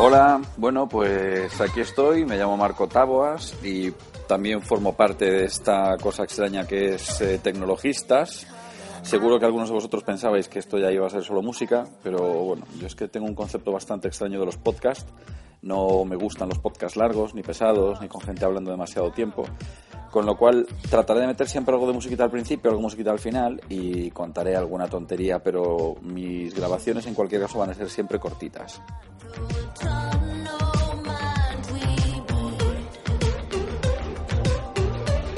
Hola, bueno, pues aquí estoy, me llamo Marco Taboas y también formo parte de esta cosa extraña que es eh, Tecnologistas. Seguro que algunos de vosotros pensabais que esto ya iba a ser solo música, pero bueno, yo es que tengo un concepto bastante extraño de los podcasts. No me gustan los podcasts largos, ni pesados, ni con gente hablando demasiado tiempo. Con lo cual trataré de meter siempre algo de musiquita al principio, algo de musiquita al final y contaré alguna tontería, pero mis grabaciones en cualquier caso van a ser siempre cortitas.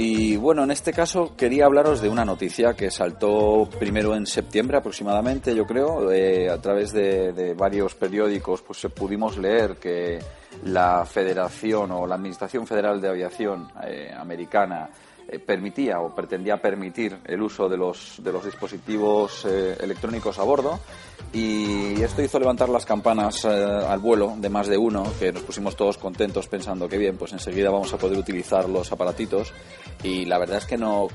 Y bueno, en este caso quería hablaros de una noticia que saltó primero en septiembre aproximadamente, yo creo, eh, a través de, de varios periódicos, pues pudimos leer que la Federación o la Administración Federal de Aviación eh, americana permitía o pretendía permitir el uso de los, de los dispositivos eh, electrónicos a bordo y esto hizo levantar las campanas eh, al vuelo de más de uno, que nos pusimos todos contentos pensando que bien, pues enseguida vamos a poder utilizar los aparatitos y la verdad es que no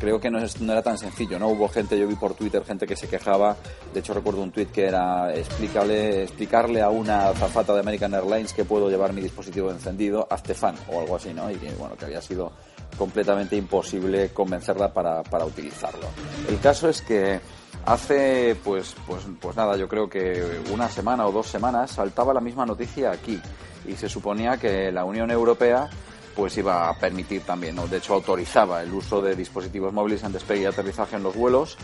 creo que no, es- no era tan sencillo, ¿no? Hubo gente, yo vi por Twitter gente que se quejaba, de hecho recuerdo un tweet que era explícale, explicarle a una azafata de American Airlines que puedo llevar mi dispositivo encendido, hazte fan o algo así, ¿no? Y bueno, que había sido completamente imposible convencerla para, para utilizarlo. El caso es que hace, pues, pues, pues nada, yo creo que una semana o dos semanas saltaba la misma noticia aquí y se suponía que la Unión Europea pues iba a permitir también, ¿no? de hecho autorizaba el uso de dispositivos móviles en despegue y aterrizaje en los vuelos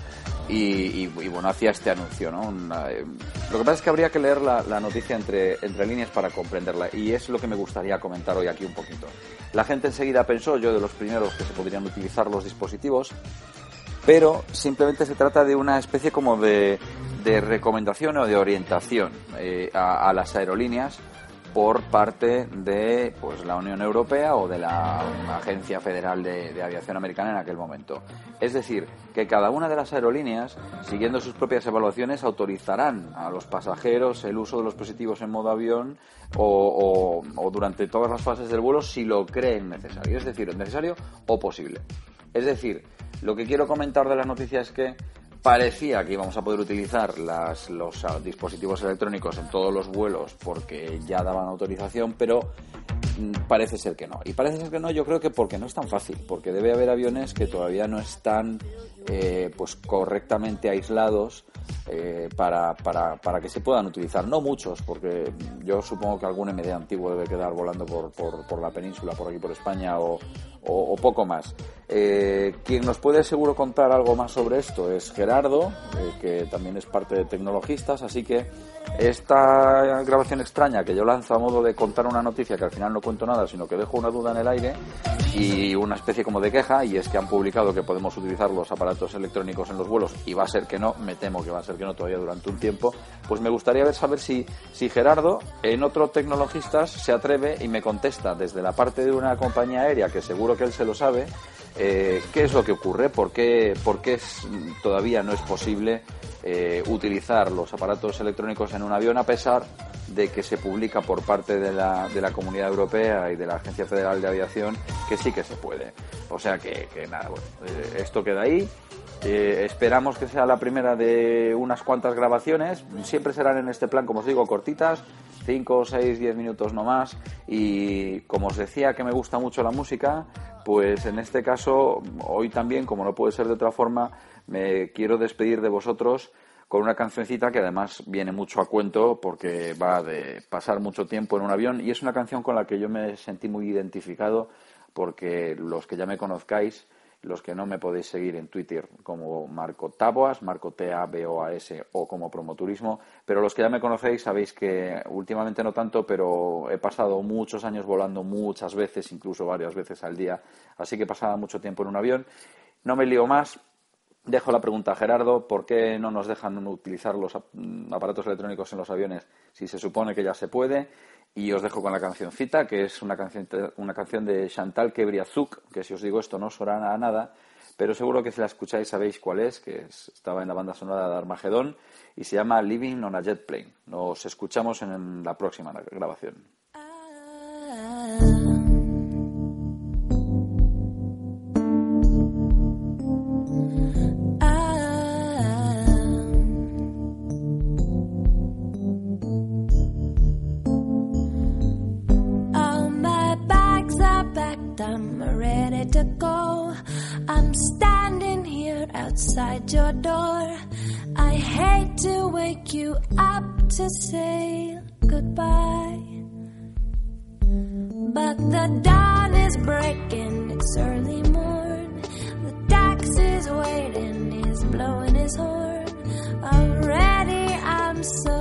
y, bueno, hacía este anuncio. ¿no? Eh, lo que pasa es que habría que leer la, noticia entre, entre líneas para comprenderla y es lo que me gustaría comentar hoy aquí un poquito. La gente enseguida pensó, yo de los primeros que se podrían utilizar los dispositivos, pero simplemente se trata de una especie como de, de recomendación o de orientación eh, a las aerolíneas por parte de pues, la Unión Europea o de la Agencia Federal de, Aviación Americana en aquel momento. Es decir, que cada una de las aerolíneas, siguiendo sus propias evaluaciones, autorizarán a los pasajeros el uso de los dispositivos en modo avión o, o- o durante todas las fases del vuelo si lo creen necesario. Es decir, necesario o posible. Es decir, lo que quiero comentar de la noticia es que parecía que íbamos a poder utilizar las- los ah, dispositivos electrónicos en todos los vuelos porque ya daban autorización, pero mm, parece ser que no. Y parece ser que no, yo creo que porque no es tan fácil, porque debe haber aviones que todavía no están eh, pues correctamente aislados eh, para, para, para que se puedan utilizar. No muchos, porque yo supongo que algún MD antiguo debe quedar volando por, por, por la península, por aquí por España o, o, poco más. Eh, quien nos puede seguro contar algo más sobre esto es Gerardo, eh, que también es parte de Tecnologistas, así que esta grabación extraña que yo lanzo a modo de contar una noticia que al final no cuento nada, sino que dejo una duda en el aire y una especie como de queja, y es que han publicado que podemos utilizar los aparatos electrónicos en los vuelos y va a ser que no, me temo que va a ser que no todavía durante un tiempo, pues me gustaría ver, saber si, si Gerardo en otro Tecnologistas se atreve y me contesta desde la parte de una compañía aérea, que seguro que él se lo sabe, eh, ¿Qué es lo que ocurre? ¿Por qué, por qué es- todavía no es posible eh, utilizar los aparatos electrónicos en un avión a pesar de que se publica por parte de la, de la Comunidad Europea y de la Agencia Federal de Aviación que sí que se puede? O sea que, que nada, bueno, eh, esto queda ahí. Eh, esperamos que sea la primera de unas cuantas grabaciones. Siempre serán en este plan, como os digo, cortitas, 5, 6, 10 minutos no más. Y como os decía que me gusta mucho la música, pues en este caso, hoy también, como no puede ser de otra forma, me quiero despedir de vosotros con una cancioncita que además viene mucho a cuento porque va de pasar mucho tiempo en un avión y es una canción con la que yo me sentí muy identificado porque los que ya me conozcáis, los que no me podéis seguir en Twitter como Marco Taboas, Marco T-A-B-O-A-S o como Promoturismo, pero los que ya me conocéis sabéis que últimamente no tanto, pero he pasado muchos años volando muchas veces, incluso varias veces al día, así que pasaba mucho tiempo en un avión. No me lío más, Dejo la pregunta a Gerardo, ¿por qué no nos dejan utilizar los ap- aparatos electrónicos en los aviones si se supone que ya se puede? Y os dejo con la cancioncita, que es una canción, una canción de Chantal Kebriazuk, que si os digo esto no os sonará a nada, pero seguro que si la escucháis sabéis cuál es, que es- estaba en la banda sonora de Armagedón, y se llama Living on a Jet Plane. Nos escuchamos en la próxima grabación. I'm ready to go. I'm standing here outside your door. I hate to wake you up to say goodbye. But the dawn is breaking, it's early morn. The taxi's waiting, he's blowing his horn. Already I'm so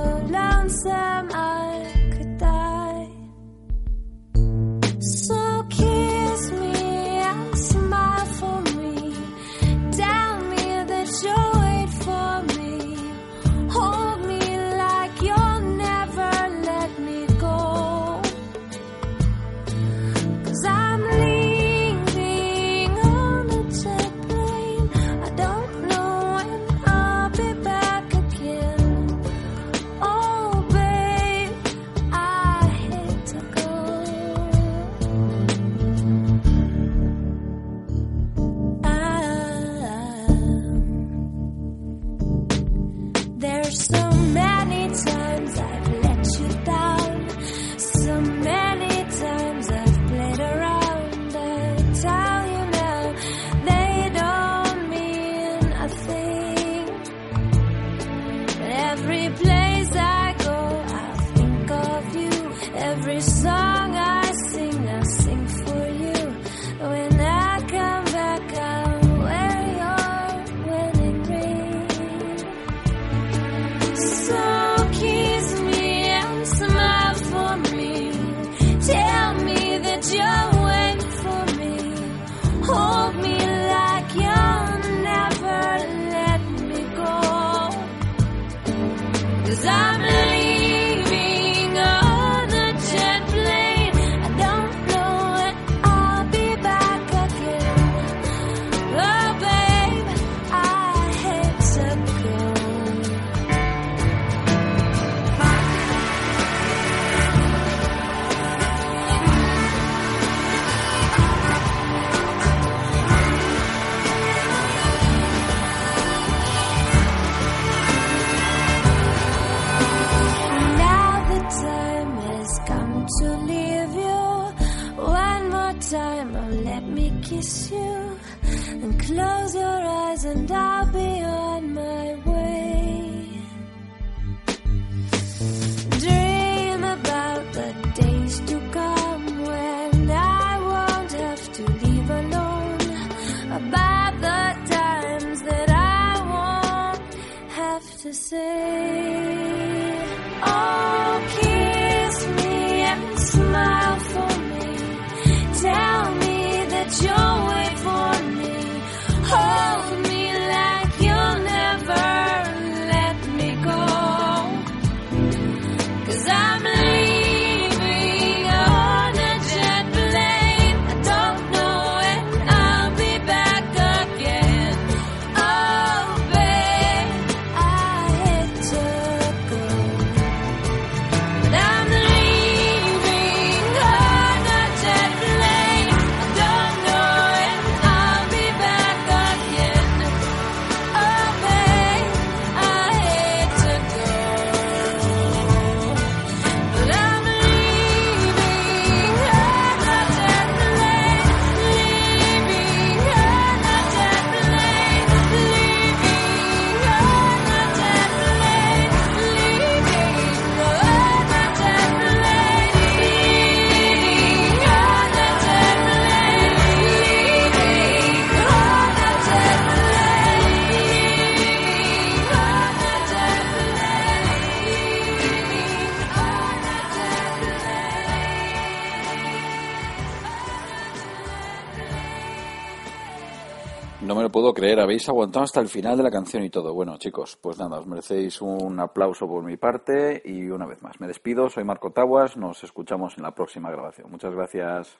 Every song I kiss you and close your eyes and I'll be on my way. Dream about the days to come when I won't have to leave alone. About the times that I won't have to say. creer, habéis aguantado hasta el final de la canción y todo. Bueno, chicos, pues nada, os merecéis un aplauso por mi parte y una vez más me despido. Soy Marco Taguas, nos escuchamos en la próxima grabación. Muchas gracias.